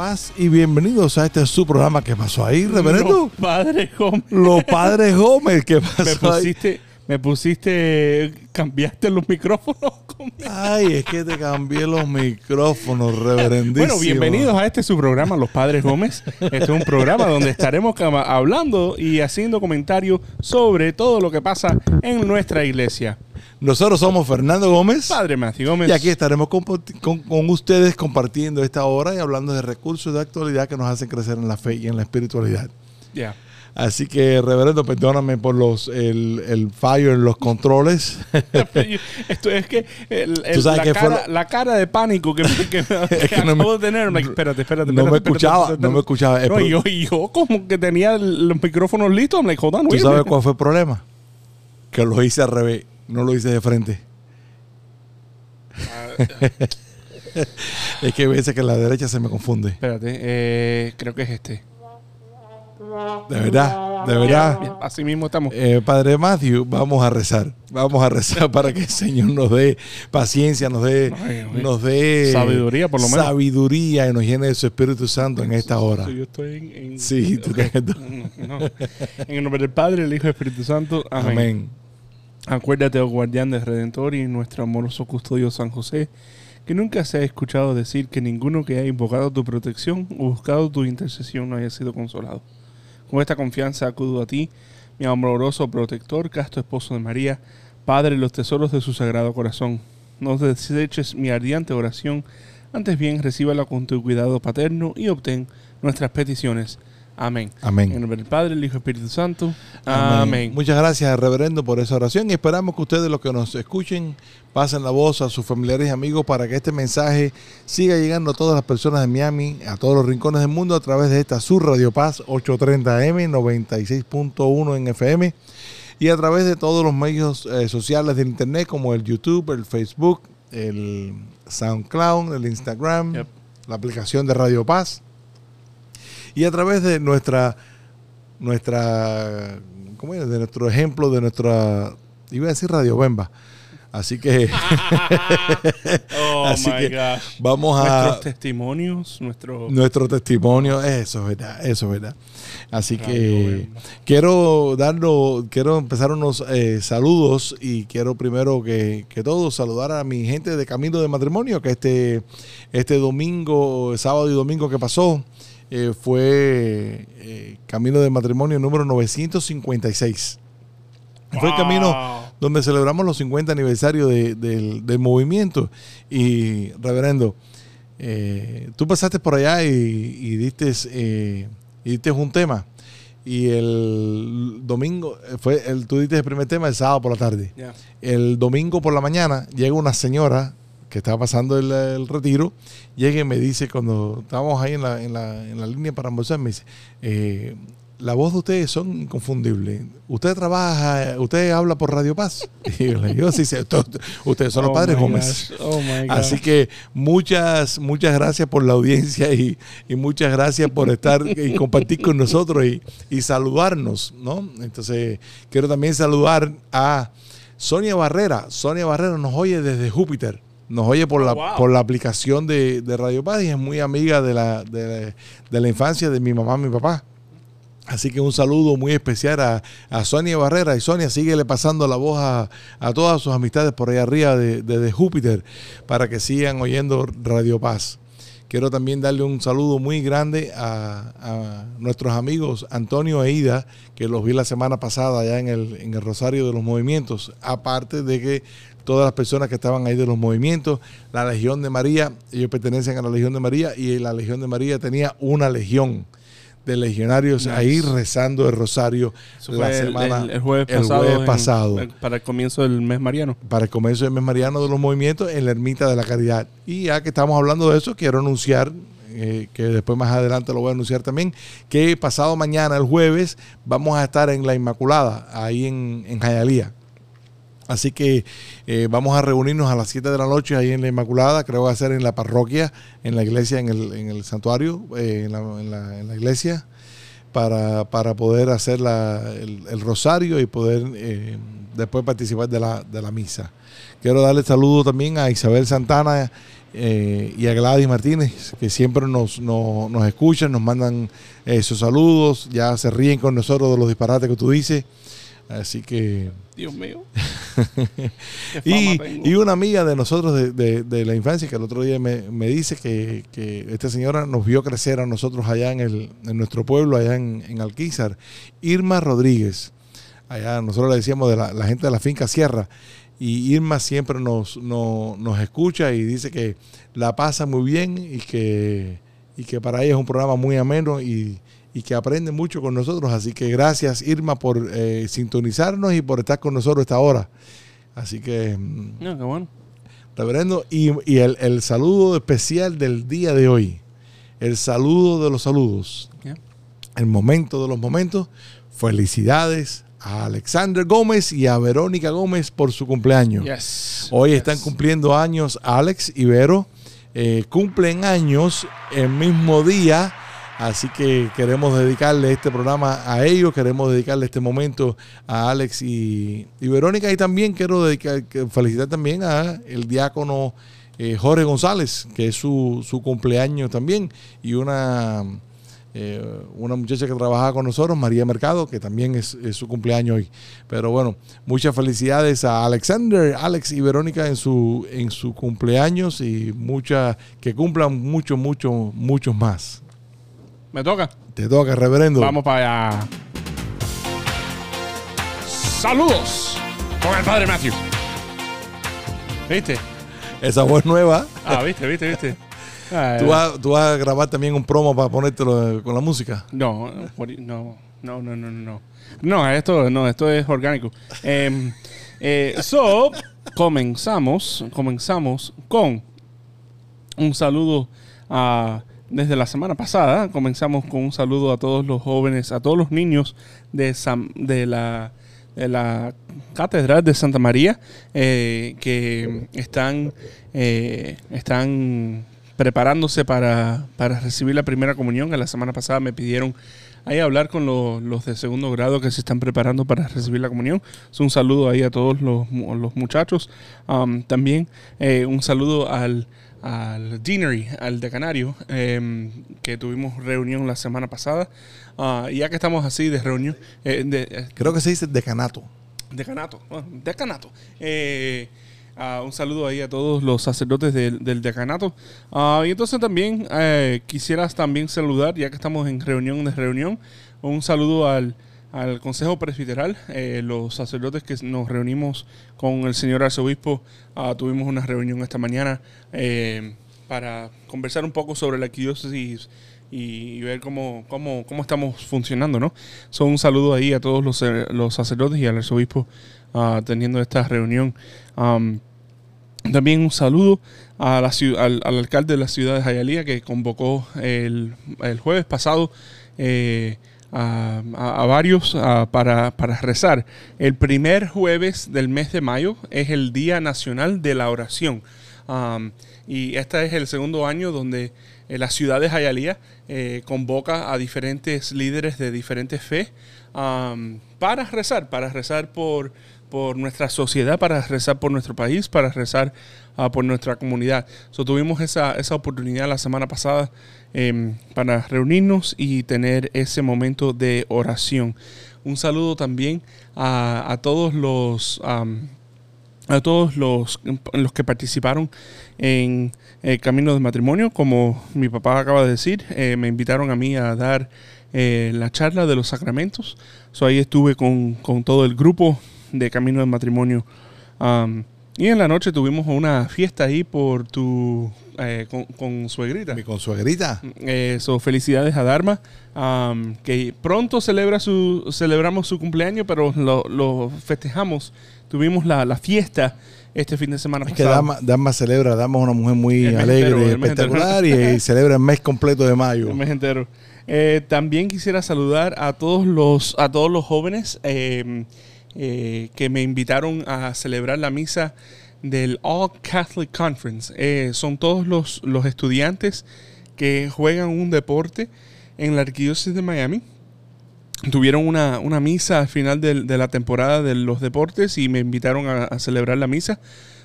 Paz y bienvenidos a este su programa que pasó ahí, reverendo. Los padres Gómez. Los padres Gómez, ¿qué pasó Me ahí? pusiste, me pusiste, cambiaste los micrófonos. Ay, es que te cambié los micrófonos, reverendísimo. Bueno, bienvenidos a este su programa, Los Padres Gómez. Este es un programa donde estaremos hablando y haciendo comentarios sobre todo lo que pasa en nuestra iglesia. Nosotros somos Fernando Gómez Padre Matthew Gómez. y aquí estaremos con, con ustedes compartiendo esta hora y hablando de recursos de actualidad que nos hacen crecer en la fe y en la espiritualidad. Ya. Así que, reverendo, perdóname por los el, el fallo en los controles. Esto es que el- el- la, que cara, la cara de pánico que, me- que, me- Es que no me- de tener. Like, espérate, espérate, no me espérate, escuchaba, espérate, no me escuchaba. No, yo, yo como que tenía los micrófonos listos. I'm like, ¿Tú sabes cuál fue el problema? Que lo hice al revés, no lo hice de frente. es que a veces que la derecha se me confunde. Espérate, eh, creo que es este. De verdad, de verdad. Así mismo estamos. Eh, Padre Matthew, vamos a rezar. Vamos a rezar para que el Señor nos dé paciencia, nos dé, Ay, ay. nos dé Sabiduría, por lo menos. sabiduría y nos llene de su Espíritu Santo en esta hora. Yo estoy en... en- Sí, tú ok. te- No, no. En el nombre del Padre, el Hijo y el Espíritu Santo. Amén. Amén. Acuérdate, oh guardián del Redentor y nuestro amoroso custodio San José, que nunca se ha escuchado decir que ninguno que haya invocado tu protección o buscado tu intercesión no haya sido consolado. Con esta confianza acudo a ti, mi amoroso protector, casto esposo de María, Padre de los tesoros de su sagrado corazón. No deseches mi ardiente oración, antes bien recíbala con tu cuidado paterno y obtén nuestras peticiones. Amén. Amén. En el nombre del Padre, el Hijo y el Espíritu Santo. Amén. Amén. Muchas gracias, reverendo, por esa oración y esperamos que ustedes, los que nos escuchen, pasen la voz a sus familiares y amigos para que este mensaje siga llegando a todas las personas de Miami, a todos los rincones del mundo a través de esta Sur Radio Paz 830M, 96.1 en FM y a través de todos los medios eh, sociales del internet como el YouTube, el Facebook, el SoundCloud, el Instagram, Yep. la aplicación de Radio Paz y a través de nuestra nuestra ¿cómo es? de nuestro ejemplo de nuestra iba a decir Radio Bemba así que Oh Así my que gosh. vamos a Nuestros testimonios, nuestro. nuestro testimonio eso es verdad eso es verdad así Radio que Bemba. quiero darlo quiero empezar unos eh, saludos y quiero primero que, que todo saludar a mi gente de Camino de Matrimonio que este este domingo sábado y domingo que pasó eh, fue eh, Camino de Matrimonio número 956 fue el camino donde celebramos los 50 aniversarios de- del, del movimiento. Y, reverendo, eh, tú pasaste por allá y, y diste, eh, y diste un tema. Y el domingo, fue el, tú diste el primer tema el sábado por la tarde. El domingo por la mañana llega una señora que estaba pasando el, el retiro, llega y me dice, cuando estábamos ahí en la, en la, en la línea para almorzar, me dice, eh, la voz de ustedes son inconfundibles. Usted trabaja, usted habla por Radio Paz. Y yo le digo, sí, sí, ustedes son los Oh padres Gómez. Oh. Así que muchas, muchas gracias por la audiencia y, y muchas gracias por estar y compartir con nosotros y, y saludarnos, ¿no? Entonces, quiero también saludar a Sonia Barrera. Sonia Barrera nos oye desde Júpiter. Nos oye por la, Oh, wow. por la aplicación de, de Radio Paz y es muy amiga de la, de, de la infancia de mi mamá y mi papá. Así que un saludo muy especial a, a Sonia Barrera. Y Sonia, síguele pasando la voz a, a todas sus amistades por ahí arriba de, de- de Júpiter para que sigan oyendo Radio Paz. Quiero también darle un saludo muy grande a, a nuestros amigos Antonio e Ida, que los vi la semana pasada allá en el, en el Rosario de los Movimientos. Aparte de que todas las personas que estaban ahí de los movimientos, la Legión de María, ellos pertenecen a la Legión de María y la Legión de María tenía una legión de legionarios Nice. ahí rezando el rosario la semana el- el jueves el pasado. jueves en- pasado. en- para el comienzo del mes mariano. para el comienzo del mes mariano de los movimientos en la ermita de la caridad. Y ya que estamos hablando de eso, quiero anunciar, eh, que después más adelante lo voy a anunciar también, que pasado mañana, el jueves, vamos a estar en la Inmaculada, ahí en, en Jayalía. Así que eh, vamos a reunirnos a las 7 de la noche ahí en la Inmaculada, creo que va a ser en la parroquia, en la iglesia, en el, en el santuario, eh, en, la, en la- iglesia, para, para poder hacer la- el, rosario y poder eh, después participar de la, de la misa. Quiero darle saludo también a Isabel Santana y a Gladys Martínez, que siempre nos, nos, nos escuchan, nos mandan sus saludos, ya se ríen con nosotros de los disparates que tú dices. Así que. Dios mío. y, y, una amiga de nosotros de, de, de, la infancia que el otro día me, me dice que, que, esta señora nos vio crecer a nosotros allá en, el, en nuestro pueblo, allá en, en Alquizar. Irma Rodríguez. Allá nosotros le decíamos de la, la gente de la finca Sierra y Irma siempre nos, nos, nos, escucha y dice que la pasa muy bien y que, y que para ella es un programa muy ameno y, y, que aprende mucho con nosotros. Así que gracias Irma por eh, sintonizarnos y por estar con nosotros esta hora. Así que... mm, No, qué bueno. Reverendo, y, y el, el, saludo especial del día de hoy, el saludo de los saludos, Yeah. el momento de los momentos, felicidades a Alexander Gómez y a Verónica Gómez por su cumpleaños. Yes. Hoy Yes. están cumpliendo años Alex y Vero. eh, cumplen años el mismo día. Así que queremos dedicarle este programa a ellos. Queremos dedicarle este momento a Alex y, Verónica. Y también quiero dedicar, felicitar también a el diácono eh, Jorge González, que es su, su cumpleaños también. Y una, eh, una muchacha que trabajaba con nosotros, María Mercado, que también es, es, su cumpleaños hoy. Pero bueno, muchas felicidades a Alexander, Alex y Verónica en su, en su cumpleaños y muchas que cumplan muchos, muchos, muchos más. Me toca. Te toca, reverendo. Vamos para allá. Saludos con el padre Matthew. ¿Viste? Esa voz nueva. Ah, viste, viste, viste. Ah, ¿Tú vas, tú vas a grabar también un promo para ponértelo con la música. No, no, no, no, no, no. No, esto, no, esto es orgánico. Eh, eh, so, comenzamos, comenzamos con un saludo a, desde la semana pasada. Comenzamos con un saludo a todos los jóvenes, a todos los niños de, San- de la de Catedral de Santa María eh, que están, eh, están preparándose para, para recibir la primera comunión. En la semana pasada me pidieron ahí hablar con los, los de segundo grado que se están preparando para recibir la comunión. Es un saludo ahí a todos los, los muchachos. También eh, un saludo al, al deanery, al decanario, eh, que tuvimos reunión la semana pasada. Ah, y ya que estamos así de reunión, eh, de, eh, Creo que se dice decanato. Decanato, bueno, decanato. Eh, ah, un saludo ahí a todos los sacerdotes del, del decanato. Ah, y entonces también eh, quisieras también saludar, ya que estamos en reunión de reunión, un saludo al, al Consejo Presbiteral, eh, los sacerdotes que nos reunimos con el señor arzobispo. ah, tuvimos una reunión esta mañana eh, para conversar un poco sobre la arquidiócesis y ver cómo, cómo, cómo estamos funcionando, ¿no? So, un saludo ahí a todos los, eh, los sacerdotes y al arzobispo ah, teniendo esta reunión. Am, también un saludo a la, al, al alcalde de la ciudad de Jayalía que convocó el, el jueves pasado eh, a, varios para, para rezar. El primer jueves del mes de mayo es el Día Nacional de la Oración. Y este es el segundo año donde eh, la ciudad de Jayalía eh, convoca a diferentes líderes de diferentes fe para rezar, para rezar por, por nuestra sociedad, para rezar por nuestro país, para rezar ah, por nuestra comunidad. So, tuvimos esa, esa oportunidad la semana pasada em, para reunirnos y tener ese momento de oración. Un saludo también a, a todos los... am, a todos los, los que participaron en el camino de matrimonio, como mi papá acaba de decir, eh, me invitaron a mí a dar eh, la charla de los sacramentos. So, ahí estuve con, con todo el grupo de camino de matrimonio. Um, y en la noche tuvimos una fiesta ahí por tu eh, con, con suegrita. Mi consuegrita. Eh, so, felicidades a Dharma, um, que pronto celebra su, celebramos su cumpleaños, pero lo, lo festejamos. Tuvimos la, la fiesta este fin de semana Es que pasado. Dama, Dama celebra, Dama es una mujer muy alegre entero, y espectacular y, y celebra el mes completo de mayo. El mes entero. Eh, también quisiera saludar a todos los, a todos los jóvenes eh, que me invitaron a celebrar la misa del All Catholic Conference. Eh, son todos los, los estudiantes que juegan un deporte en la Arquidiócesis de Miami. Tuvieron una, una misa al final del- de, la temporada de los deportes y me invitaron a, a celebrar la misa.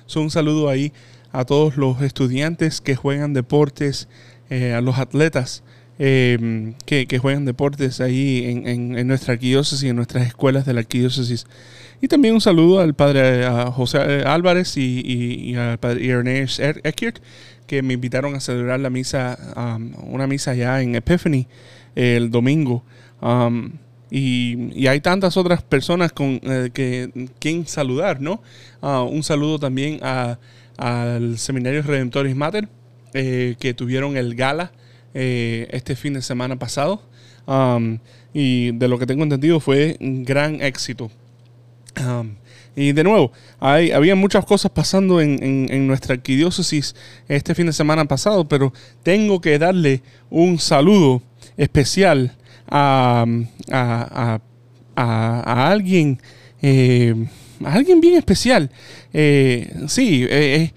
So, un saludo ahí a todos los estudiantes que juegan deportes, eh, a los atletas eh, que, que juegan deportes ahí en, en- en nuestra arquidiócesis, en nuestras escuelas de la arquidiócesis. Y también un saludo al padre a José eh, Álvarez y, y- y al padre Ernest Er- Eckert, que me invitaron a celebrar la misa, um, una misa ya en Epiphany el domingo. Um, y, y hay tantas otras personas con eh, que quien saludar, ¿no? Ah, un saludo también al Seminario Redentoris Mater, eh, que tuvieron el gala eh, este fin de semana pasado. Um, y de lo que tengo entendido fue un gran éxito. Um, y de nuevo, había muchas cosas pasando en, nuestra arquidiócesis este fin de semana pasado, pero tengo que darle un saludo especial a, a- a- a- alguien, eh, a alguien bien especial. Eh, sí, eh,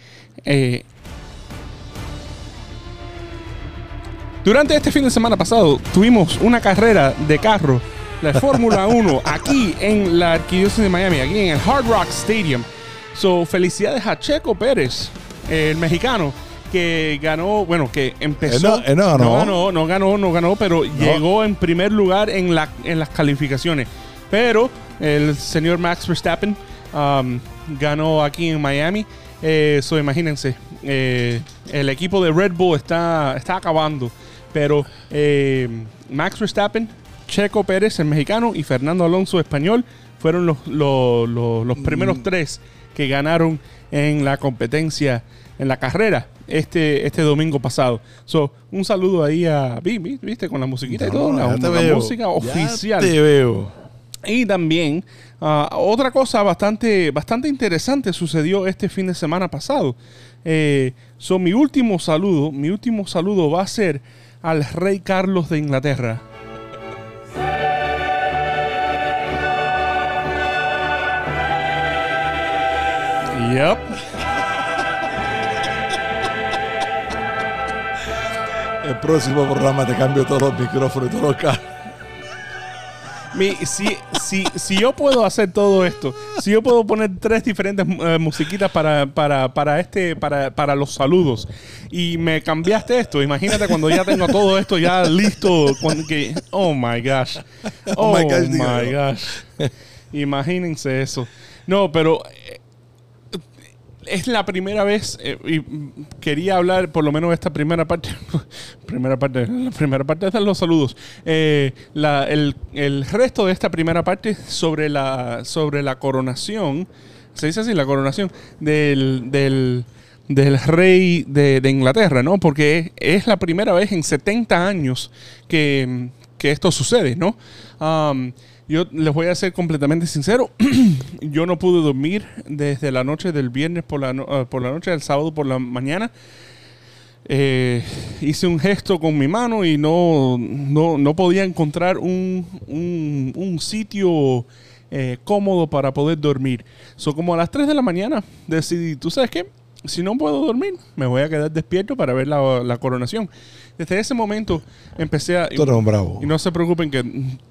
Durante este fin de semana pasado tuvimos una carrera de carro, la Fórmula 1, aquí en la Arquidiócesis de Miami, aquí en el Hard Rock Stadium. So, felicidades a Checo Pérez, el mexicano, que ganó, bueno, que empezó. Él no- él no ganó. no ganó, no ganó, no ganó, pero llegó en primer lugar en, la, en las calificaciones. Pero el señor Max Verstappen um, ganó aquí en Miami. Eh, so, imagínense, eh, el equipo de Red Bull está, está acabando. Pero eh, Max Verstappen, Checo Pérez, el mexicano, y Fernando Alonso, español, fueron los, los, los- los primeros tres que ganaron en la competencia, en la carrera, este, este domingo pasado. So, un saludo ahí a. vi- vi- ¿Viste? Con la musiquita y todo, te la veo. música oficial. te veo. Y también ah, otra cosa bastante, bastante interesante sucedió este fin de semana pasado. Eh, so, mi último saludo, mi último saludo va a ser al rey Carlos de Inglaterra. Yep. El próximo programa te cambio todos los micrófonos y todos los cables. Mi- si, si, si yo puedo hacer todo esto, si yo puedo poner tres diferentes eh, musiquitas para, para, para, este, para, para los saludos y me cambiaste esto, imagínate cuando ya tengo todo esto ya listo. Cuando que, oh my gosh. Oh, Oh my my gosh, gosh. dígalo. Imagínense eso. No, pero eh, es la primera vez eh, y quería hablar por lo menos esta primera parte primera parte la primera parte están los saludos Eh, la- el, el resto de esta primera parte sobre la sobre la coronación se dice así la coronación del, del del rey de, de Inglaterra, ¿no? Porque es, la primera vez en 70 años que, que esto sucede, ¿no? Yo les voy a ser completamente sincero. yo no pude dormir desde la noche del viernes por la, ah, por la noche del sábado por la mañana. Eh, hice un gesto con mi mano y no, no, no podía encontrar un, un- un sitio eh, cómodo para poder dormir. So, como a las 3 de la mañana decidí, ¿tú sabes qué? Si no puedo dormir, me voy a quedar despierto para ver la, la coronación. Desde ese momento empecé a... Eres un bravo. Y no se preocupen que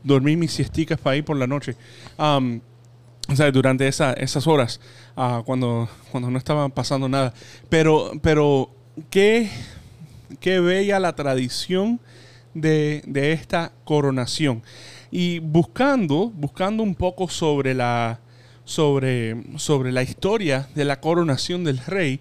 dormí mis siesticas para ir por la noche. O sea, durante esa- esas horas, ah, cuando, cuando no estaba pasando nada. Pero, pero qué, qué bella la tradición de, de esta coronación. Y buscando, buscando un poco sobre la, sobre, sobre la historia de la coronación del rey,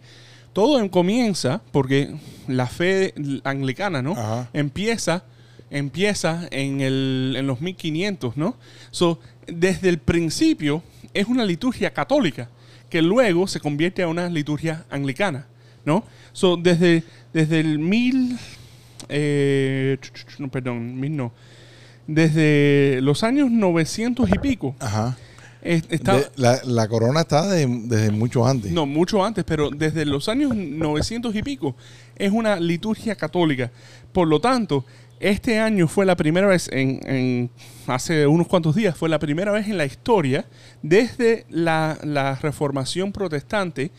todo en- comienza porque la fe anglicana, ¿no? Ajá. Empieza, empieza en, el, en los 1500, ¿no? So, desde el principio es una liturgia católica que luego se convierte a una liturgia anglicana, ¿no? So, desde, desde el mil, eh, no, perdón, mil no, desde los años 900 y pico, Ajá. Es- está, De- la, la corona está de- desde mucho antes. no, mucho antes, pero desde los años 900 y pico es una liturgia católica. Por lo tanto, este año fue la primera vez, en, en- hace unos cuantos días, fue la primera vez en la historia, desde la, la reformación protestante,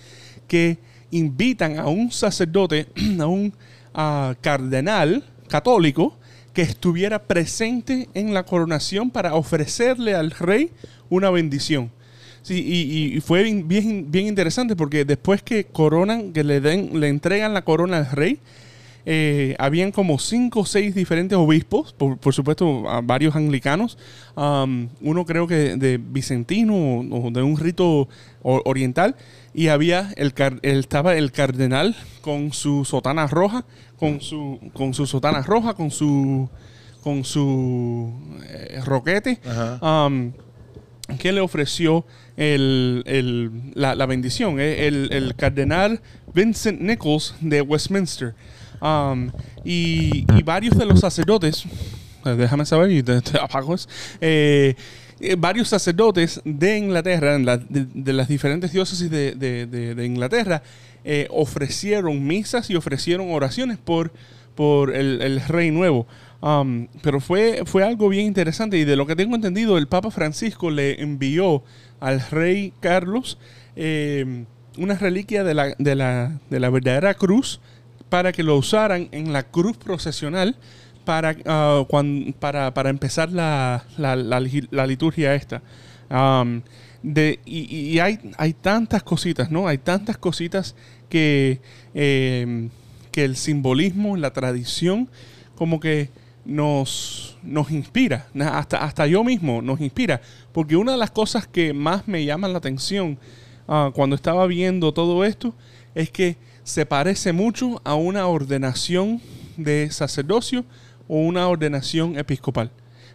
que invitan a un sacerdote, a un cardenal católico, que estuviera presente en la coronación para ofrecerle al rey una bendición. Y, fue bien, bien, interesante porque después que coronan, que le den, le entregan la corona al rey, eh, habían como cinco o seis diferentes obispos, por, por supuesto, varios anglicanos, um, uno creo que de Vicentino o, de un rito oriental, y había el, estaba el cardenal con su sotana roja, con su, con su sotana roja, con su con su eh, roquete, um, que le ofreció el- el- la, la bendición, eh, el, el cardenal Vincent Nichols de Westminster. Um, y, y varios de los sacerdotes, eh, déjame saber y te, te apago eso, eh, eh, varios sacerdotes de Inglaterra, de, las diferentes diócesis de, de- Inglaterra, eh, ofrecieron misas y ofrecieron oraciones por, por el, el rey nuevo. Um, pero fue, fue algo bien interesante y de lo que tengo entendido, el Papa Francisco le envió al rey Carlos eh, una reliquia de la, de, la, de la verdadera cruz para que lo usaran en la cruz procesional para, ah, cuan- para, para empezar la, la, la liturgia esta. De, y hay, hay tantas cositas, ¿no? Hay tantas cositas que, eh, que el simbolismo, la tradición, como que nos, nos inspira, hasta, hasta yo mismo nos inspira, porque una de las cosas que más me llama la atención ah, cuando estaba viendo todo esto es que se parece mucho a una ordenación de sacerdocio o una ordenación episcopal.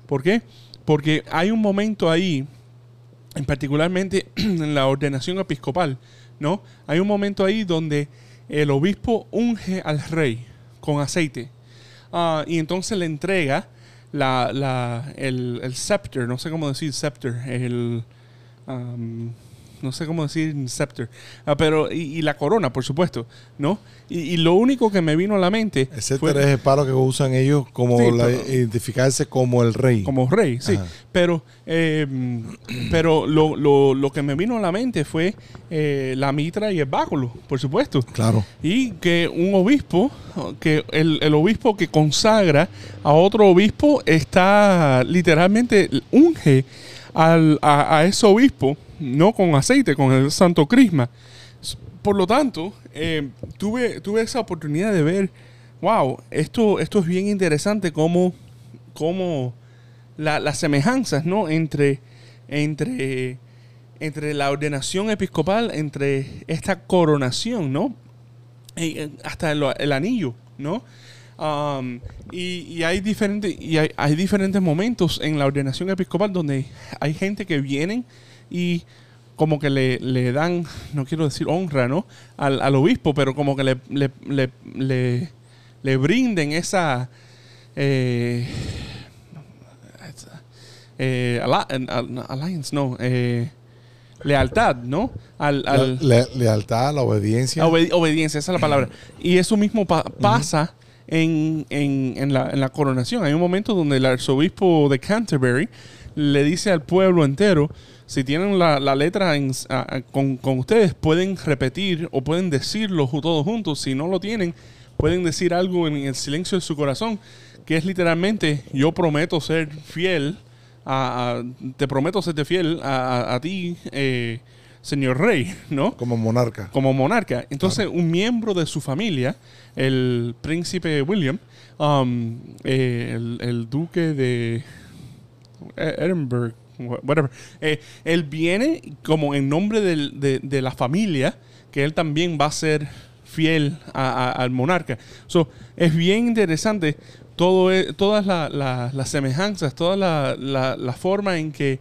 ¿Por qué? Porque hay un momento ahí, en particularmente en la ordenación episcopal, ¿no? Hay un momento ahí donde el obispo unge al rey con aceite Ah, y entonces le entrega la, la- el, scepter, no sé cómo decir scepter, el... no sé cómo decir scepter, Ah, pero y, y la corona, por supuesto, ¿no? Y, y lo único que me vino a la mente Etcétera fue es el palo que usan ellos como Sí, la- pero- identificarse como el rey. como rey, sí. Ajá. Pero, eh, pero lo, lo- lo que me vino a la mente fue eh, la mitra y el báculo, por supuesto. Claro. Y que un obispo, que el, el obispo que consagra a otro obispo está literalmente unge al- a, a ese obispo, no con aceite, con el santo crisma. Por lo tanto, eh, tuve, tuve esa oportunidad de ver, wow, esto, esto es bien interesante como la- las semejanzas, ¿no? Entre, entre, entre la ordenación episcopal, entre esta coronación, ¿no? eh, hasta el, anillo, ¿no? Um, y, hay diferentes y hay diferentes momentos en la ordenación episcopal donde hay gente que vienen y como que le, le dan, no quiero decir honra, ¿no? Al, al obispo, pero como que le, le, le, le- brinden esa eh, eh, alliance, no, eh, lealtad, ¿no? Al, al- le- lealtad, la obediencia. Obedi- obediencia, esa es la palabra. Y eso mismo pa- pasa en, en- en la, en la coronación. Hay un momento donde el arzobispo de Canterbury le dice al pueblo entero, si tienen la, la letra en- a- a- con, con ustedes, pueden repetir o pueden decirlo todos juntos. Si no lo tienen, pueden decir algo en el silencio de su corazón, que es literalmente, yo prometo ser fiel, a, a- te prometo serte fiel a, ti, eh, señor rey, ¿no? como monarca. como monarca. Entonces, un miembro de su familia, el príncipe William, um, eh, el, el duque de E- Edinburgh, whatever, eh, él viene como en nombre del- de, de la familia, que él también va a ser fiel a- a- al monarca. So, es bien interesante todo, e- todas la- la- las semejanzas, toda la, la- forma en que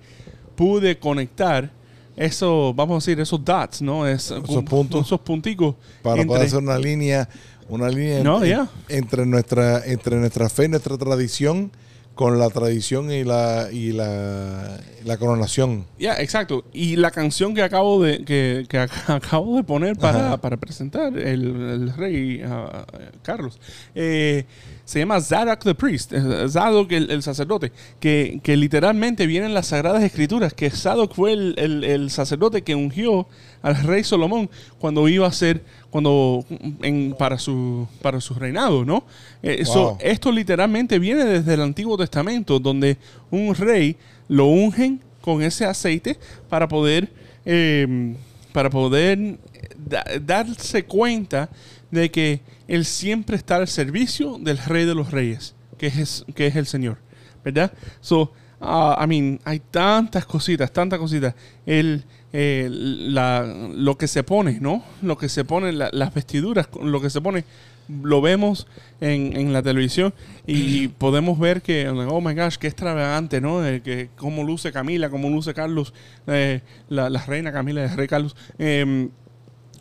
pude conectar eso, vamos a decir, esos dots, ¿no? Es, Esos puntos. Esos punticos. para entre- poder hacer una línea, una línea No, en- entre nuestra, entre nuestra fe, nuestra tradición, con la tradición y la y la, la coronación. Ya, exacto. Y la canción que acabo de que, que ac- acabo de poner para, para presentar el, el rey ah, Carlos eh, se llama Zadok the Priest, eh, Zadok el, el sacerdote, que, que literalmente viene en las Sagradas Escrituras, que Zadok fue el, el- el sacerdote que ungió al rey Salomón cuando iba a ser, cuando en, para su para su reinado, ¿no? Eh, so, esto literalmente viene desde el Antiguo Testamento, donde un rey lo ungen con ese aceite para poder eh, para poder da- darse cuenta de que Él siempre está al servicio del Rey de los Reyes, que es, que es el Señor, ¿verdad? So, ah, I mean, hay tantas cositas, tantas cositas. El, eh, la, lo que se pone, ¿no? Lo que se pone, la- las vestiduras, lo que se pone, lo vemos en, en la televisión y podemos ver que, oh my gosh, qué extravagante, ¿no? Eh, que cómo luce Camila, cómo luce Carlos, eh, la, la reina Camila, el rey Carlos.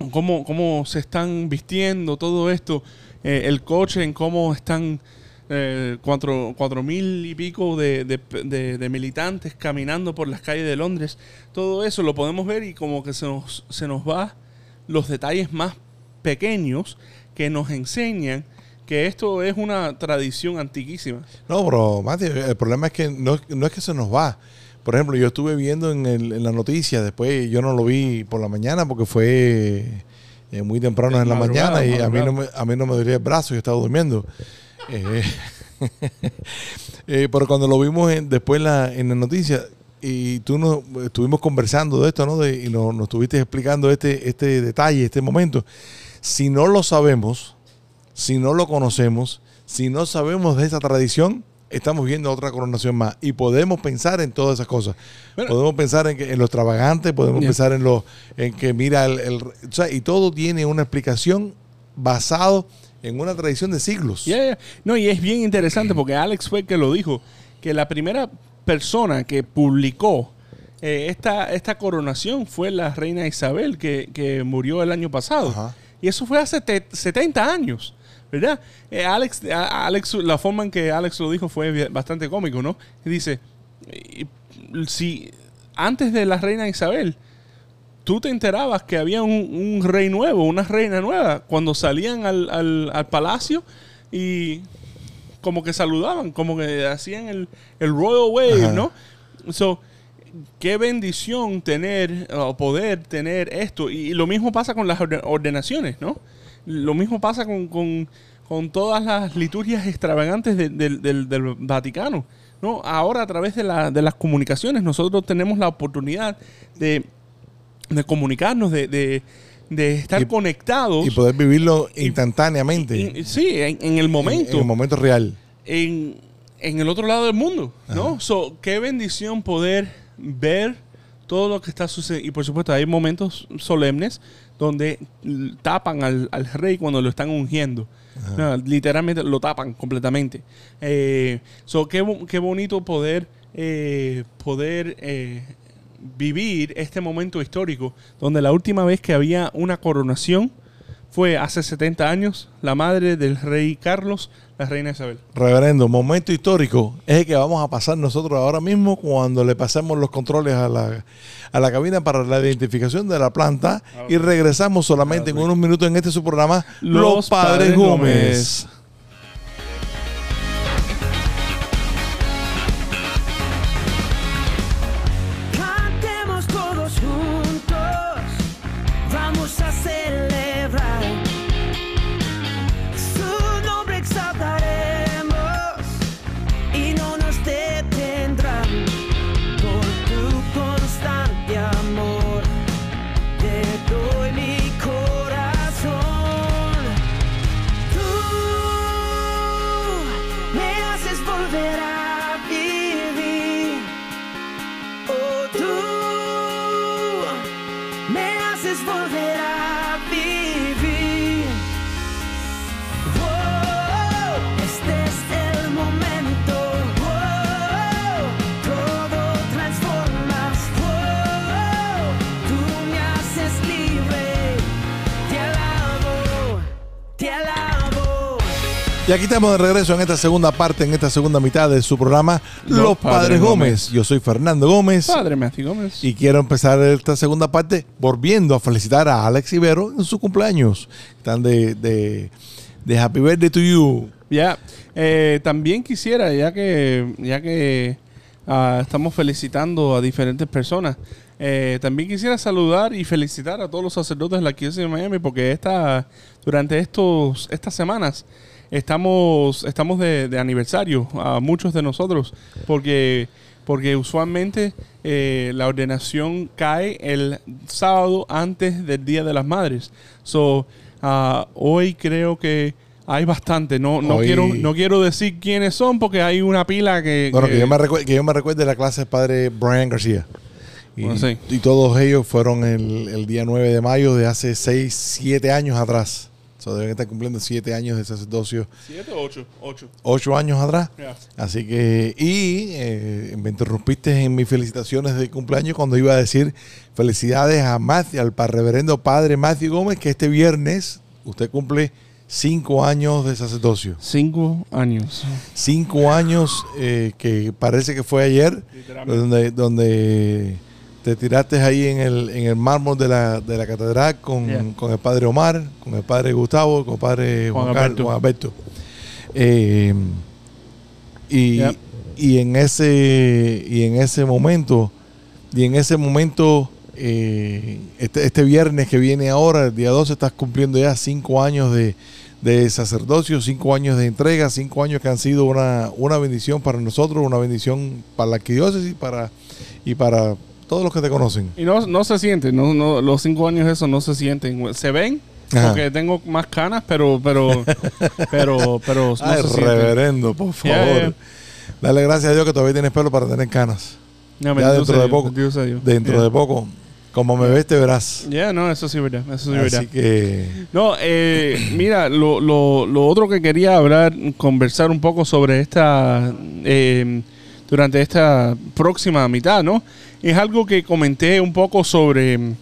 Cómo, cómo se están vistiendo, todo esto, eh, el coche, en cómo están eh, cuatro, cuatro mil y pico de, de- de- de militantes caminando por las calles de Londres. Todo eso lo podemos ver y como que se nos, se nos va los detalles más pequeños que nos enseñan que esto es una tradición antiquísima. No, pero Mati, el problema es que no, no es que se nos va. Por ejemplo, yo estuve viendo en, el- en la noticia, después yo no lo vi por la mañana porque fue eh, muy temprano en la mañana y a mí, no me, a mí no me dolía el brazo, yo estaba durmiendo. Eh, eh, pero cuando lo vimos en- después en la, en la noticia y tú nos estuvimos conversando de esto, ¿no? De- y nos, nos estuviste explicando este, este detalle, este momento. Si no lo sabemos, si no lo conocemos, si no sabemos de esa tradición, estamos viendo otra coronación más. Y podemos pensar en todas esas cosas. Bueno. podemos pensar en, que, en lo extravagante, podemos pensar en lo en que mira el, el- o sea, y todo tiene una explicación basado en una tradición de siglos. No, y es bien interesante porque Alex fue el que lo dijo, que la primera persona que publicó eh, esta, esta coronación fue la reina Isabel, que, que murió el año pasado. Ajá. Y eso fue hace te- 70 años, ¿verdad? Eh, Alex, a- Alex, la forma en que Alex lo dijo fue bastante cómico, ¿no? Y dice, si antes de la reina Isabel, tú te enterabas que había un, un rey nuevo, una reina nueva, cuando salían al, al- al palacio y como que saludaban, como que hacían el, el royal wave, Ajá. ¿no? So, qué bendición tener o poder tener esto. Y, lo mismo pasa con las orde- ordenaciones, ¿no? Lo mismo pasa con, con- con todas las liturgias extravagantes de- del- del, del Vaticano. ¿no? Ahora a través de, la- de las comunicaciones nosotros tenemos la oportunidad de, de comunicarnos, de, de- de estar Y- conectados. Y poder vivirlo instantáneamente. y- sí, en, en el momento En, el momento real. en, en el otro lado del mundo, ¿no? So, qué bendición poder ver todo lo que está sucediendo. Y por supuesto, hay momentos solemnes donde tapan al, al rey cuando lo están ungiendo. No, literalmente lo tapan completamente. Eh, so, qué, qué bonito poder, eh, poder eh, vivir este momento histórico donde la última vez que había una coronación fue hace 70 años, la madre del rey Carlos, la reina Isabel. Reverendo, momento histórico es el que vamos a pasar nosotros ahora mismo cuando le pasemos los controles a la, a la cabina para la identificación de la planta y regresamos solamente en unos minutos en este su programa Los, Padres, Gómez. Y aquí estamos de regreso en esta segunda parte, en esta segunda mitad de su programa Los, Padres, Gómez. Yo soy Fernando Gómez. Padre Matthew Gómez. Y quiero empezar esta segunda parte volviendo a felicitar a Alex Ibero en su cumpleaños. Están de, de, de Happy Birthday to you. Ya, eh, también quisiera, ya que, ya que ah, estamos felicitando a diferentes personas, eh, también quisiera saludar y felicitar a todos los sacerdotes de la Iglesia de Miami porque esta, durante estos, estas semanas estamos, estamos de, de aniversario a muchos de nosotros porque porque usualmente eh, la ordenación cae el sábado antes del Día de las Madres. So, ah, hoy creo que hay bastante. No, no, Hoy- quiero, no quiero decir quiénes son porque hay una pila que... Bueno, que- que yo, me recuerde, que yo me recuerde la clase del padre Brian García. Y, Bueno, sí. y todos ellos fueron el, el día 9 de mayo de hace 6, 7 años atrás. O sea, deben estar cumpliendo 7 años de sacerdocio. ¿Siete o ocho? Ocho. 8 años atrás. Ya. Así que, y eh, me interrumpiste en mis felicitaciones de cumpleaños cuando iba a decir felicidades a Matthew, al reverendo padre Matthew Gómez, que este viernes usted cumple 5 años de sacerdocio. Cinco años. Cinco años eh, que parece que fue ayer, Literalmente. donde, donde te tiraste ahí en el, en el mármol de la, de la catedral con, Yeah. con el padre Omar, con el padre Gustavo, con el padre Juan Juan, Carlos, Alberto. Juan Alberto. Eh, y, Yeah. y en ese y en ese momento y en ese momento eh, este, este viernes que viene ahora el día 12 estás cumpliendo ya cinco años de, de sacerdocio cinco años de entrega cinco años que han sido una, una bendición para nosotros una bendición para la arquidiócesis para y para todos los que te conocen Y no, no se siente, no, no, los cinco años eso no se sienten. Se ven, Ajá. porque tengo más canas, pero, pero, pero, pero no Ay, se sienten. reverendo por favor dale gracias a Dios que todavía tienes pelo para tener canas No, Ya dentro de poco. dentro de poco como me ves te verás Ya, no, eso sí es verdad, eso sí verdad. así que No, eh, mira, lo, lo, lo otro que quería hablar, conversar un poco sobre esta, eh, durante esta próxima mitad, ¿no? Es algo que comenté un poco sobre mm,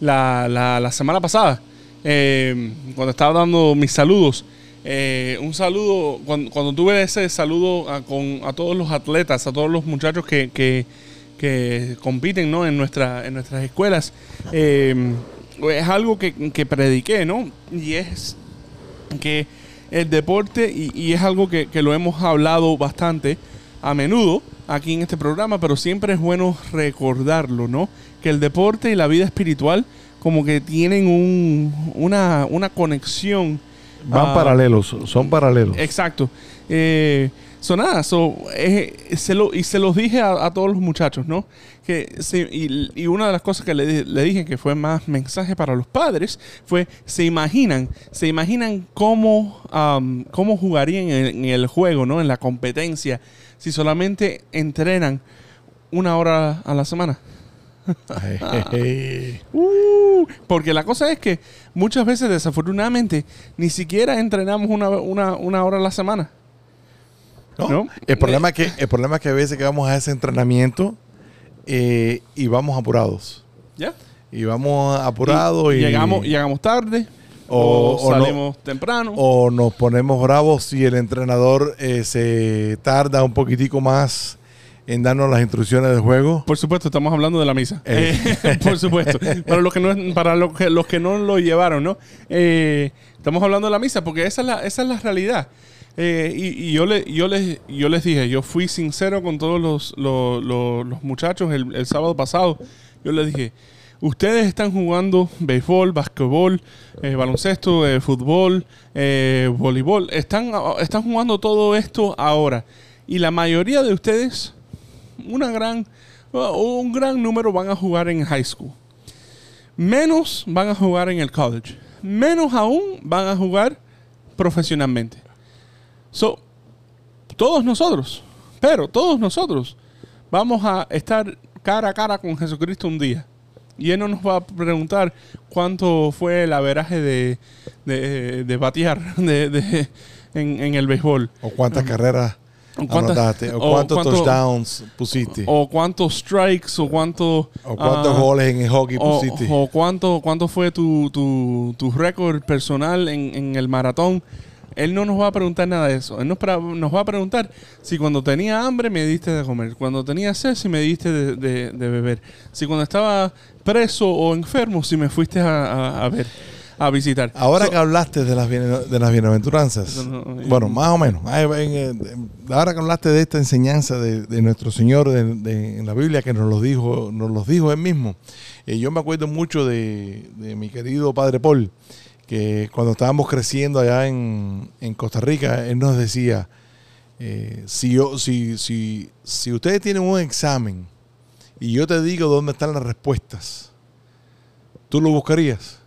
la, la, semana pasada, eh, cuando estaba dando mis saludos. Eh, un saludo, cuando, cuando tuve ese saludo a, con, a todos los atletas, a todos los muchachos que, que, que compiten ¿no? en, nuestra, en nuestras escuelas, eh, es algo que, que prediqué, ¿no? Y es que el deporte, y, y es algo que, que lo hemos hablado bastante a menudo aquí en este programa, pero siempre es bueno recordarlo, ¿no? Que el deporte y la vida espiritual como que tienen un, una, una conexión. van ah, paralelos son paralelos Exacto. Eh, so nada, so, eh, se lo, y se los dije a, a todos los muchachos, ¿no? Que se- y, y una de las cosas que le, le dije que fue más mensaje para los padres fue, se imaginan, se imaginan cómo, am, cómo jugarían en, en el juego, ¿no? En la competencia, si solamente entrenan una hora a la semana. Uh, porque la cosa es que muchas veces, desafortunadamente, ni siquiera entrenamos una, una, una hora a la semana. ¿No? ¿No? El, problema es que, el problema es que a veces que vamos a ese entrenamiento eh, y vamos apurados. ¿Ya? Y vamos apurados y, llegamos, llegamos tarde O- o, o no- salimos temprano. o nos ponemos bravos si el entrenador eh, se tarda un poquitico más en darnos las instrucciones del juego. Por supuesto, estamos hablando de la misa. Eh. Eh, por supuesto. Para los que no, para los que, los que no lo llevaron, ¿no? Estamos hablando de la misa porque esa es la, esa es la realidad. Y, y yo, le, yo, les, yo les dije, yo fui sincero con todos los, los, los- los muchachos el, el sábado pasado. Yo les dije, ustedes están jugando béisbol, basquetbol, eh, baloncesto, eh, fútbol, eh, voleibol. Están, están jugando todo esto ahora. Y la mayoría de ustedes una gran, un gran número van a jugar en high school. Menos van a jugar en el college. Menos aún van a jugar profesionalmente. So, todos nosotros, pero todos nosotros vamos a estar cara a cara con Jesucristo un día. Y Él no nos va a preguntar cuánto fue el averaje de, de, de batear de, de- en, en el béisbol. O cuántas carreras O cuántas-. O, o cuántos cuánto- touchdowns pusiste. O, O cuántos strikes, o cuánto... cuántos ah, goles en el hockey o, pusiste. o cuánto, cuánto fue tu, tu, tu récord personal en, en el maratón. Él no nos va a preguntar nada de eso. Él nos, va a preguntar si cuando tenía hambre me diste de comer, cuando tenía sed si me diste de, de- de beber, si cuando estaba preso o enfermo si me fuiste a, a- a ver, a visitar. Ahora So- que hablaste de las, bien- de las bienaventuranzas, no- bueno, más o menos, eh, ahora que hablaste de esta enseñanza de, de nuestro Señor de- de- en la Biblia que nos lo dijo, nos los dijo Él mismo, eh, yo me acuerdo mucho de, de mi querido Padre Paul, que cuando estábamos creciendo allá en, en Costa Rica, Él nos decía, eh, si, yo, si, si, si ustedes tienen un examen y yo te digo dónde están las respuestas, ¿tú lo buscarías?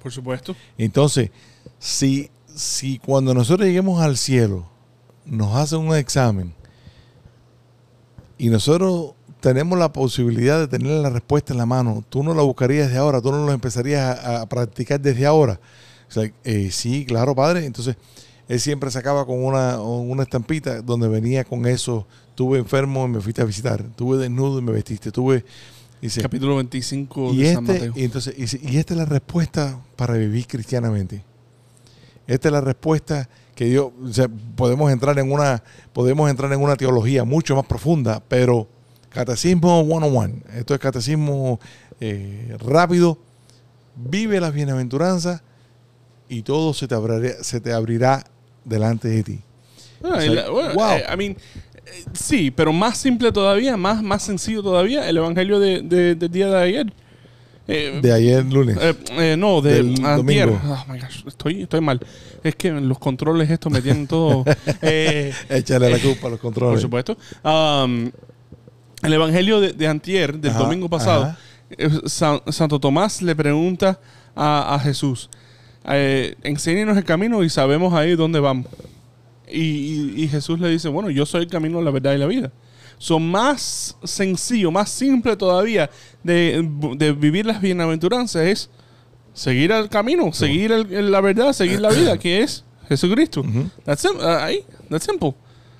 Por supuesto. Entonces, si, si cuando nosotros lleguemos al cielo nos hacen un examen y nosotros tenemos la posibilidad de tener la respuesta en la mano, tú no la buscarías desde ahora, tú no lo empezarías a, a practicar desde ahora. O sea, eh, sí, claro, padre. Entonces, él siempre sacaba con una, una estampita donde venía con eso. Tuve enfermo y me fuiste a visitar. Tuve desnudo y me vestiste. Tuve. Dice, Capítulo 25 y, de San este, Mateo. y entonces, y, esta es la respuesta para vivir cristianamente. Esta es la respuesta que Dios, o sea, podemos entrar en una, podemos entrar en una teología mucho más profunda, pero catecismo one on one. Esto es catecismo eh, rápido. Vive las bienaventuranzas y todo se te abrirá, se te abrirá delante de ti. Ah, O sea, wow. eh, I mean, sí, pero más simple todavía, más, más sencillo todavía, el evangelio de, de- del día de ayer. Eh, De ayer lunes. eh, eh, no, del Del antier. domingo. Oh my gosh, estoy, estoy mal. Es que los controles estos me tienen todo. eh, Échale la eh, culpa a los controles. por supuesto. Um, el evangelio de, de antier, del Ajá, domingo pasado, eh, San- Santo Tomás le pregunta a, a Jesús, enséñenos el camino y sabemos ahí dónde vamos. Y, y- y Jesús le dice, bueno, yo soy el camino, la verdad y la vida. Son más sencillo, más simple todavía de, de vivir las bienaventuranzas es seguir el camino, seguir el- la verdad, seguir la vida, que es Jesucristo. Ujú. That's, sim- uh, ahí, that's simple.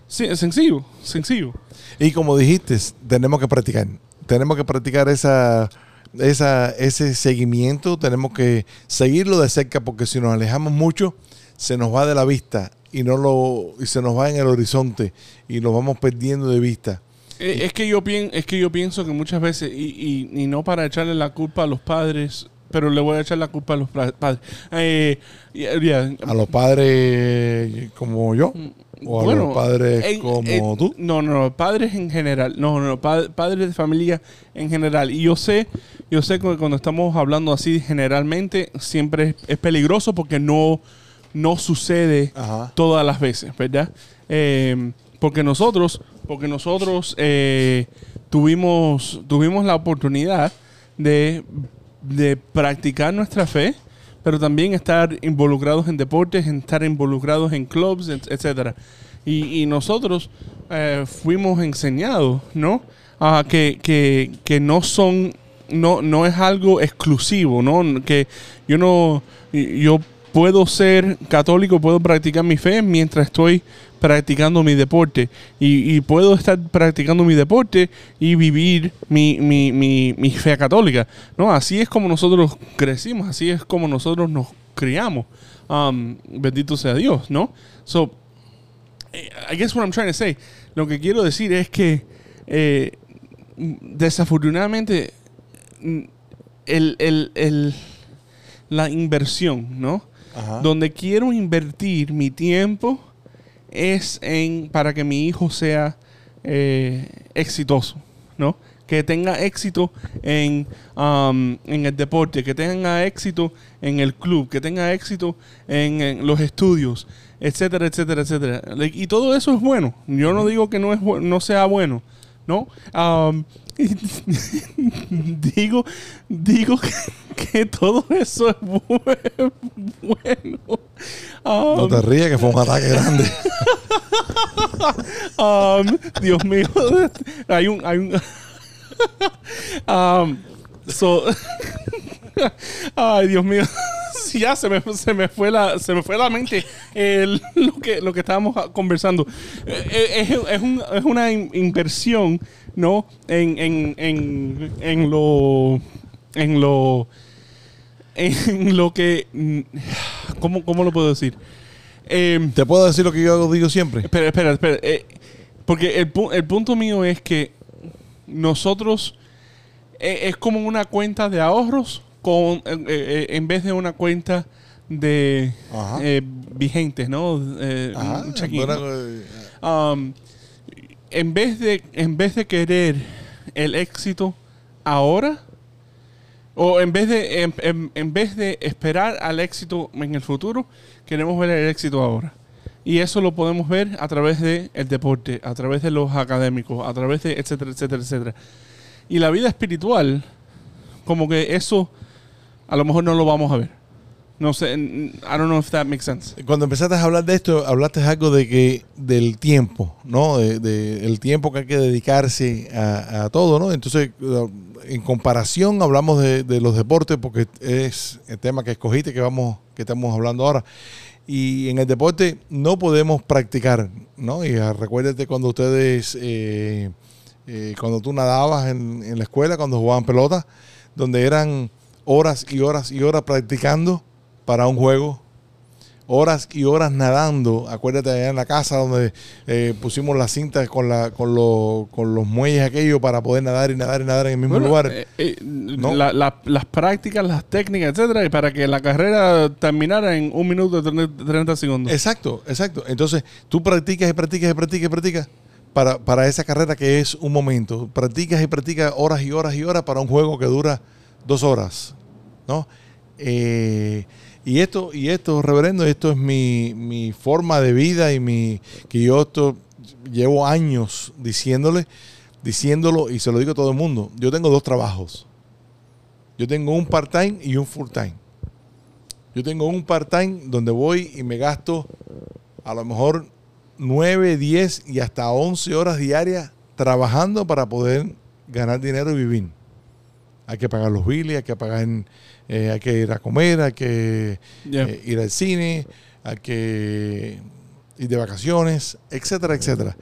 Sí, sencillo, sencillo. Y como dijiste, tenemos que practicar. Tenemos que practicar esa, esa, ese seguimiento. Tenemos que seguirlo de cerca porque si nos alejamos mucho, se nos va de la vista y, no lo, y se nos va en el horizonte y nos vamos perdiendo de vista. Eh, Es que yo pienso, es que yo pienso que muchas veces, y, y- y no para echarle la culpa a los padres, pero le voy a echar la culpa a los padres. Eh, yeah, yeah. A los padres como yo o a los padres en- como en- tú. No, no, no, padres en general. No, no, no, pa- padres de familia en general. Y yo sé, yo sé que cuando estamos hablando así generalmente, siempre es, es peligroso porque no, no sucede Ajá. todas las veces, ¿verdad? Eh, porque nosotros, porque nosotros eh, tuvimos, tuvimos la oportunidad de, de practicar nuestra fe, pero también estar involucrados en deportes, en estar involucrados en clubs, et- etcétera. Y, y nosotros eh, fuimos enseñados, ¿no? A que, que, que no son, no, no es algo exclusivo, ¿no? Que yo no, yo puedo ser católico, puedo practicar mi fe mientras estoy practicando mi deporte. Y, puedo estar practicando mi deporte y vivir mi, mi, mi, mi fe católica. ¿no? Así es como nosotros crecimos, así es como nosotros nos criamos. Um, bendito sea Dios, ¿no? So, eh, I guess what I'm trying to say, lo que quiero decir es que eh, desafortunadamente mm, el, el- el- la inversión, ¿no? Ajá. Donde quiero invertir mi tiempo es en para que mi hijo sea eh, exitoso, ¿no? Que tenga éxito en, um, en el deporte, que tenga éxito en el club, que tenga éxito en, en los estudios, etcétera, etcétera, etcétera. Like, y todo eso es bueno. Yo no digo que no, es, no sea bueno, ¿no? Um, digo, digo que, que todo eso es bu- bueno. Um, No te rías que fue un ataque grande. Um, Dios mío, hay un, hay un, um, so, ay Dios mío, ya se me, se me fue la, se me fue la mente el- lo que, lo que estábamos conversando. Eh, eh, Es, es un- es una in- inversión, ¿no? En, en, en, en lo, en lo, en lo que, mm, ¿cómo, cómo lo puedo decir? Em, ¿Te puedo decir lo que yo digo siempre? Espera, espera, espera. eh, porque el, el punto mío es que nosotros eh, es como una cuenta de ahorros con, eh, en vez de una cuenta de vigentes, ¿no? Ajá, un check-in, buena- ¿no? Um, en vez de en vez de querer el éxito ahora o en vez de en, en- en vez de esperar al éxito en el futuro queremos ver el éxito ahora Y eso lo podemos ver a través del el deporte, a través de los académicos, a través de etcétera, etcétera, etcétera. Y la vida espiritual, como que eso a lo mejor no lo vamos a ver. No sé, I don't know if that makes sense. Cuando empezaste a hablar de esto, hablaste algo de que del tiempo, ¿no? De, de el tiempo que hay que dedicarse a, todo, ¿no? Entonces, uh, en comparación, hablamos de, los deportes porque es el tema que escogiste, que vamos, que estamos hablando ahora. Y en el deporte no podemos practicar, ¿no? Y ah, recuérdate cuando ustedes, eh, eh, cuando tú nadabas en la escuela, cuando jugaban pelota, donde eran horas y horas y horas practicando para un juego, horas y horas nadando. Acuérdate allá en la casa donde eh, pusimos las cintas con, la, con, lo- con los muelles aquellos para poder nadar y nadar y nadar en el mismo Bueno, lugar. eh, eh, la- la- las prácticas, las técnicas, etcétera, y para que la carrera terminara en un minuto y 30 30 segundos. Exacto, exacto. Entonces, tú practicas y practicas y practicas y practicas para, para esa carrera que es un momento. Practicas y practicas horas y horas y horas para un juego que dura dos horas. ¿No? Eh, y esto, y esto, reverendo, esto es mi, mi forma de vida y mi que yo esto llevo años diciéndole, diciéndolo, y se lo digo a todo el mundo. Yo tengo dos trabajos. Yo tengo un part-time y un full-time. Yo tengo un part-time donde voy y me gasto a lo mejor 9, 10 y hasta 11 horas diarias trabajando para poder ganar dinero y vivir. Hay que pagar los billes, hay que pagar, eh, hay que ir a comer, hay que Yeah. eh, ir al cine, hay que ir de vacaciones, etcétera, etcétera.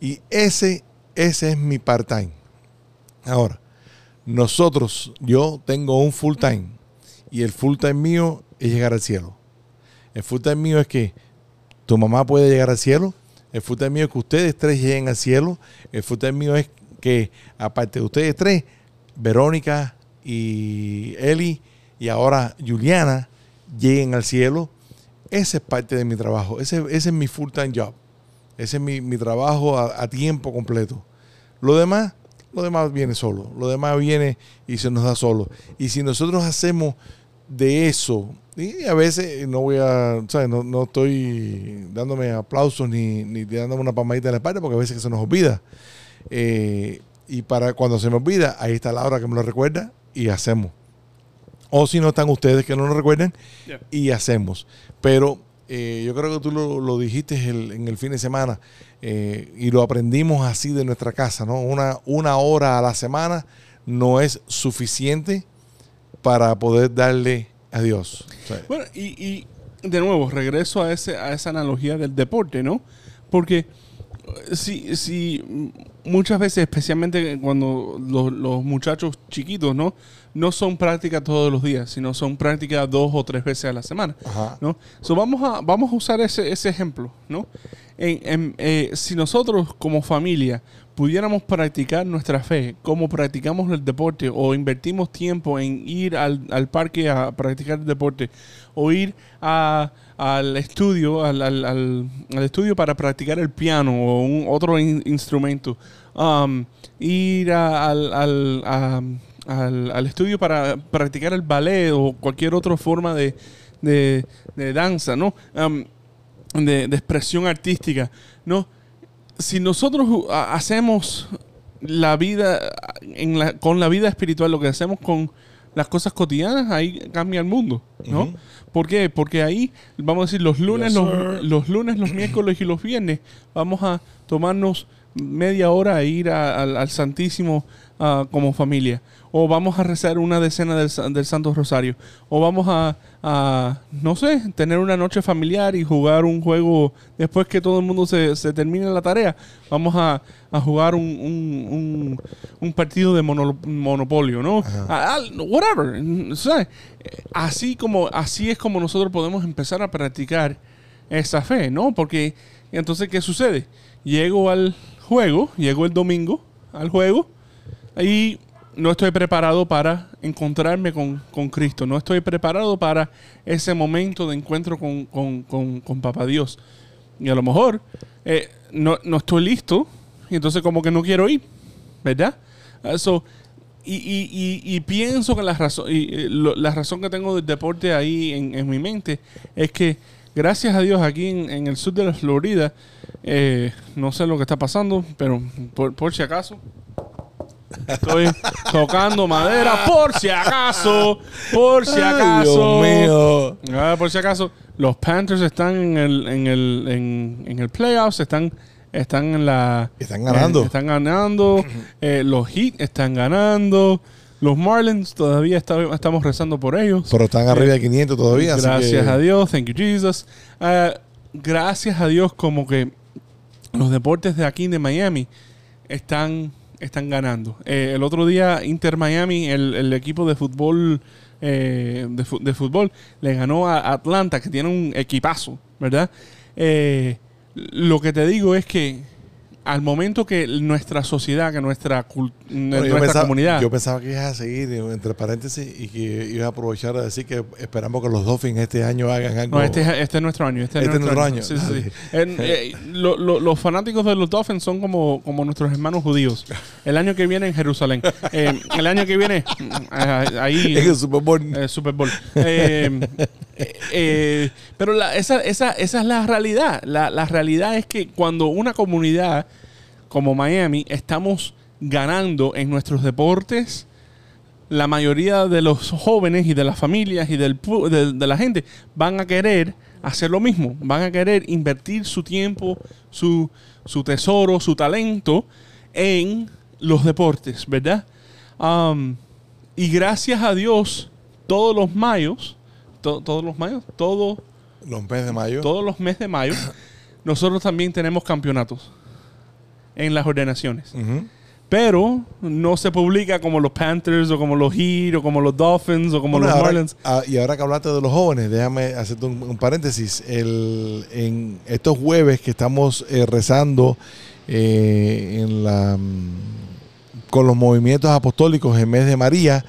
Y ese, ese es mi part-time. Ahora, nosotros, yo tengo un full-time y el full-time mío es llegar al cielo. El full-time mío es que tu mamá puede llegar al cielo. El full-time mío es que ustedes tres lleguen al cielo. El full-time mío es que, aparte de ustedes tres, Verónica y Eli y ahora Juliana lleguen al cielo. Ese es parte de mi trabajo. Ese, ese es mi full-time job. Ese es mi, mi trabajo a, tiempo completo. Lo demás, lo demás viene solo. Lo demás viene y se nos da solo. Y si nosotros hacemos de eso, y a veces no voy a, ¿sabes? No, no estoy dándome aplausos ni, ni dándome una palmadita en la espalda porque a veces se nos olvida. Eh, y para cuando se me olvida, ahí está la hora que me lo recuerda y hacemos. O si no están ustedes que no lo recuerden Yeah. y hacemos. Pero eh, yo creo que tú lo, lo dijiste el- en el fin de semana eh, y lo aprendimos así de nuestra casa, ¿no? Una, una hora a la semana no es suficiente para poder darle a Dios. O sea, Bueno, y, y de nuevo, regreso a, ese, a esa analogía del deporte, ¿no? Porque eh, si, si muchas veces, especialmente cuando los, los muchachos chiquitos, ¿no? No son prácticas todos los días, sino son prácticas dos o tres veces a la semana. Ajá. ¿no? So, vamos, a, vamos a usar ese, ese ejemplo, ¿no? En- en, eh, si nosotros como familia pudiéramos practicar nuestra fe, como practicamos el deporte, o invertimos tiempo en ir al, al parque a practicar el deporte, o ir a- al estudio, al, al- al- estudio para practicar el piano o un otro in- instrumento, um, ir a- al, al- al- estudio para practicar el ballet o cualquier otra forma de, de, de danza, ¿no? Um, de, de expresión artística, ¿no? Si nosotros ha- hacemos la vida en la- con la vida espiritual, lo que hacemos con las cosas cotidianas, ahí cambia el mundo, ¿no? ¿Por qué? Porque ahí, vamos a decir, los lunes, Yes, los, los lunes, los miércoles y los viernes, vamos a tomarnos media hora a ir a- al, al Santísimo ah, como familia. O vamos a rezar una decena del, del Santo Rosario. O vamos a, a, no sé, tener una noche familiar y jugar un juego después que todo el mundo se, se termine la tarea. Vamos a, a jugar un, un, un- un partido de mono- monopolio, ¿no? Whatever. Así, como, así es como nosotros podemos empezar a practicar esa fe, ¿no? Porque entonces, ¿qué sucede? Llego al juego, llego el domingo al juego y no estoy preparado para encontrarme con, con Cristo, no estoy preparado para ese momento de encuentro con, con, con, Papá Dios. Y a lo mejor eh, no, no estoy listo y entonces como que no quiero ir, ¿verdad? Ah, so, y, y, y, pienso que la razón, eh, lo- la razón que tengo del deporte ahí en, en mi mente es que gracias a Dios aquí en, en el sur de la Florida, eh, no sé lo que está pasando, pero por, por si acaso, estoy tocando madera, por si acaso, por si Ay, acaso. Dios mío. Ah, por si acaso, los Panthers están en el, en el, en, en el playoffs, están, están en la... Están ganando. eh, están ganando. eh, los Heat están ganando. Los Marlins todavía está- estamos rezando por ellos. Pero están arriba de 500 todavía. así Gracias que- a Dios, thank you Jesus. Ah, gracias a Dios como que los deportes de aquí de Miami están, están ganando. Eh, el otro día Inter Miami, el, el equipo de fútbol, eh, de, fútbol, le ganó a Atlanta, que tiene un equipazo, ¿verdad? Eh, lo que te digo es que al momento que nuestra sociedad, que nuestra, Bueno, yo, nuestra pensaba, comunidad... yo pensaba que ibas a seguir entre paréntesis y que ibas a aprovechar a decir que esperamos que los Dolphins este año hagan algo. No, este, es- este es nuestro año. Este, es Este es nuestro año. año. Sí, sí, sí. Dale. En- eh, lo- lo- los fanáticos de los Dolphins son como, como nuestros hermanos judíos. El año que viene en Jerusalén. Eh, el año que viene eh, ahí. en el Super Bowl. eh, Super Bowl. Eh, eh, pero la- esa, esa, esa es la realidad. La, la realidad es que cuando una comunidad como Miami estamos ganando en nuestros deportes, la mayoría de los jóvenes y de las familias y del, de, de la gente van a querer hacer lo mismo. Van a querer invertir su tiempo, su, su tesoro, su talento en los deportes, ¿verdad? Um, y gracias a Dios, todos los mayos, to- todos los mayos, todo- los meses de mayo. todos los meses de mayo, nosotros también tenemos campeonatos en las ordenaciones. Pero no se publica como los Panthers o como los Heat o como los Dolphins o como Bueno, los ahora- Marlins. ah, y ahora que hablaste de los jóvenes, déjame hacerte un, un paréntesis. El, en estos jueves que estamos eh, rezando eh, en la, mm, con los movimientos apostólicos en mes de María,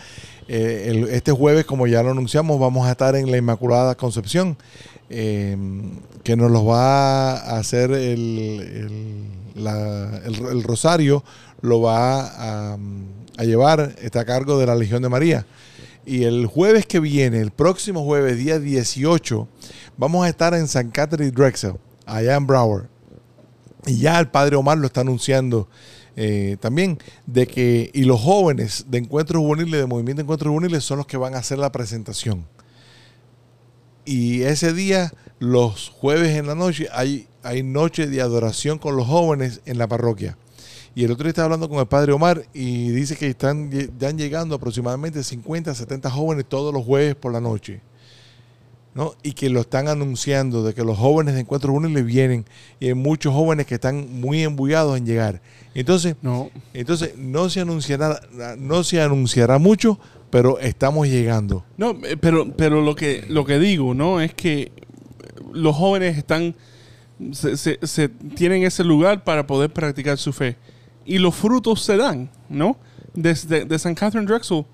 eh, el- este jueves, como ya lo anunciamos, vamos a estar en la Inmaculada Concepción, eh, que nos los va a hacer el, el- el- rosario, lo va a, mm, a llevar, está a cargo de la Legión de María. Y el jueves que viene, el próximo jueves, día 18, vamos a estar en San Catherine Drexel, allá en Broward. Y ya el padre Omar lo está anunciando eh, también, de que, y los jóvenes de Encuentros Juveniles, de Movimiento de Encuentros Juveniles, son los que van a hacer la presentación. Y ese día, los jueves en la noche, hay, hay noche de adoración con los jóvenes en la parroquia. Y el otro día estaba hablando con el padre Omar y dice que están lle- están llegando aproximadamente 50, 70 jóvenes todos los jueves por la noche. ¿no? Y que lo están anunciando de que los jóvenes de Encuentro Juveniles vienen y hay muchos jóvenes que están muy embullados en llegar. Entonces, No. entonces no se anunciará, no se anunciará mucho, pero estamos llegando. No, eh, pero, pero lo que lo que digo, ¿no? Es que los jóvenes están se, se- se- tienen ese lugar para poder practicar su fe. Y los frutos se dan, ¿no? Desde de San Catherine Drexel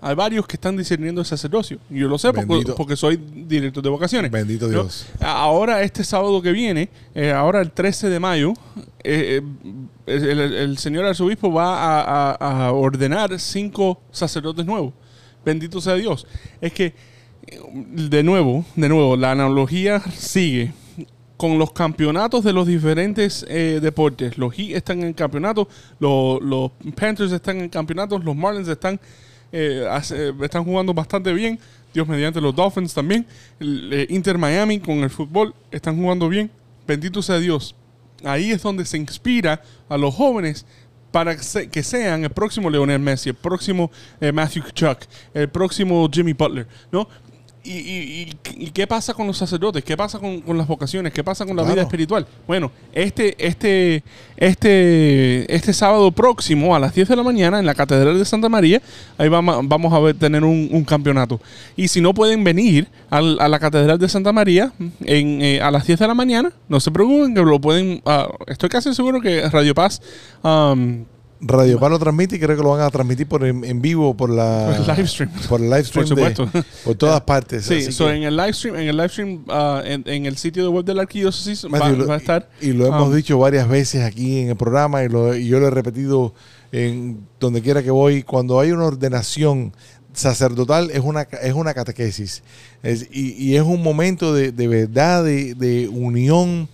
hay varios que están discerniendo el sacerdocio. Yo lo sé porque, soy director de vocaciones. Bendito ¿no? Dios. Ahora, este sábado que viene, eh, ahora el 13 de mayo, eh, eh, el, señor arzobispo va a, a- a ordenar cinco sacerdotes nuevos. Bendito sea Dios. Es que, de nuevo, de nuevo, la analogía sigue. Con los campeonatos de los diferentes eh, deportes. Los Heat están en campeonato, los, los Panthers están en campeonatos, los Marlins están eh, están jugando bastante bien. Dios mediante los Dolphins también. El, eh, Inter Miami con el fútbol están jugando bien. Bendito sea Dios. Ahí es donde se inspira a los jóvenes para que sean el próximo Leonel Messi, el próximo eh, Matthew Chuck, el próximo Jimmy Butler, ¿no? ¿Y, y- qué pasa con los sacerdotes? ¿Qué pasa con, con las vocaciones? ¿Qué pasa con la vida espiritual? Bueno, este, este, este, este sábado próximo a las 10 de la mañana en la Catedral de Santa María, ahí vamos, vamos a ver, tener un, un campeonato. Y si no pueden venir al- a la Catedral de Santa María en, eh, a las 10 de la mañana, no se preocupen que lo pueden... ah, estoy casi seguro que Radio Paz... um, Radio Paz lo transmite y creo que lo van a transmitir por en, en vivo por la Por el live stream. por el live stream Por de- por todas partes. Sí, so en el live stream, en el live stream, ah, en, en el sitio de web de la arquidiócesis va, a estar. Y, y lo hemos um, dicho varias veces aquí en el programa y, lo- y yo lo he repetido en donde quiera que voy. Cuando hay una ordenación sacerdotal es una, es una catequesis. Es- y, y es un momento de, de verdad, de, de unión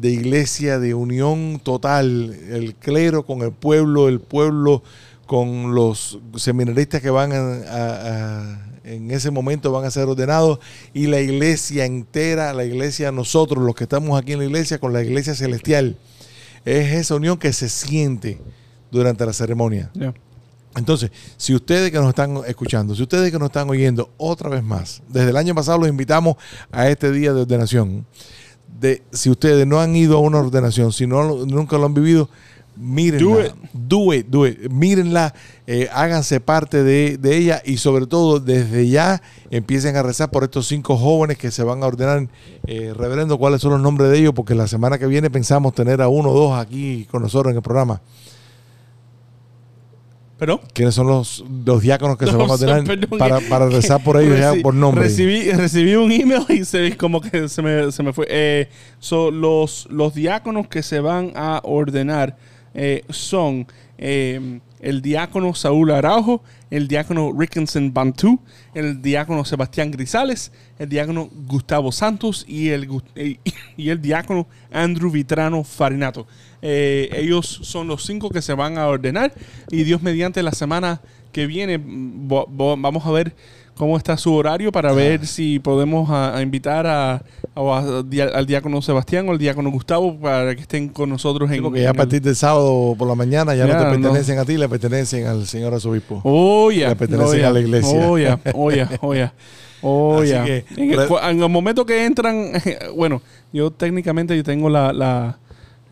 de iglesia, de unión total. El clero con el pueblo, el pueblo con los seminaristas que van a, a- a- en ese momento van a ser ordenados y la iglesia entera, la iglesia, nosotros los que estamos aquí en la iglesia con la iglesia celestial. Es esa unión que se siente durante la ceremonia. Entonces, si ustedes que nos están escuchando, si ustedes que nos están oyendo otra vez más, desde el año pasado los invitamos a este día de ordenación. De, si ustedes no han ido a una ordenación, si no nunca lo han vivido, mírenla. Do it. Do it, do it. Mírenla, eh, háganse parte de, de ella y sobre todo desde ya empiecen a rezar por estos cinco jóvenes que se van a ordenar. Eh, reverendo, ¿cuáles son los nombres de ellos? Porque la semana que viene pensamos tener a uno o dos aquí con nosotros en el programa. ¿Pero? ¿Quiénes son los, los diáconos que se No, van a ordenar perdón, para, para rezar por ellos ya por nombre? Recibí, recibí un email y se como que se me, se me fue. Eh, so, los, los diáconos que se van a ordenar eh, son eh, el diácono Saúl Araujo, el diácono Rickinson Bantú, el diácono Sebastián Grisales, el diácono Gustavo Santos y el, diácono Andrew Vitrano Farinato. Eh, ellos son los cinco que se van a ordenar y Dios mediante la semana que viene vamos a ver cómo está su horario para ver si podemos a, a invitar a, a- al diácono Sebastián o al diácono Gustavo para que estén con nosotros Sí, en, porque ya a en el- partir del sábado por la mañana ya, Ya, no te no. pertenecen a ti, le pertenecen al señor arzobispo. Oh, ya. Le pertenecen Oh, ya. a la iglesia. Oh, ya. Oh, ya. Oh, ya. Oh, Así ya. que, en, el, en el momento que entran, bueno, yo técnicamente yo tengo la, la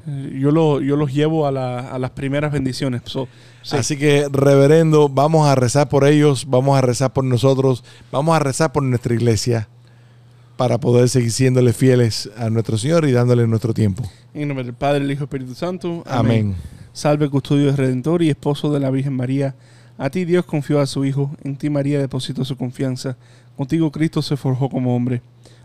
yo, lo, yo los llevo a, la- a las primeras bendiciones. So, sí. Así que, reverendo, vamos a rezar por ellos, vamos a rezar por nosotros, vamos a rezar por nuestra iglesia para poder seguir siéndole fieles a nuestro Señor y dándole nuestro tiempo. En nombre del Padre, el Hijo y el Espíritu Santo. Amén. Salve, custodio del Redentor y esposo de la Virgen María. A ti Dios confió a su Hijo, en ti María depositó su confianza. Contigo Cristo se forjó como hombre.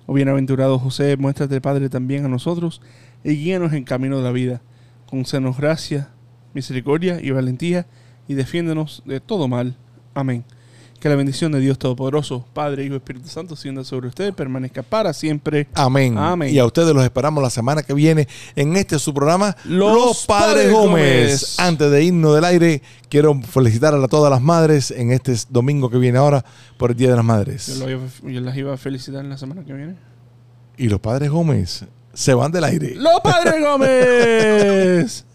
Oh bienaventurado José, muéstrate Padre también a nosotros y guíanos en camino de la vida. Concédenos gracia, misericordia y valentía y defiéndenos de todo mal. Amén. Que la bendición de Dios Todopoderoso, Padre, Hijo y Espíritu Santo, sienda sobre usted, permanezca para siempre. Amén. Amén. Y a ustedes los esperamos la semana que viene en este su programa Los Padres Padres Gómez. Gómez. Antes de irnos del aire, quiero felicitar a todas las madres en este domingo que viene ahora por el Día de las Madres. yo las iba a felicitar en la semana que viene. Y los Padres Gómez se van del aire. ¡Los Padres Gómez!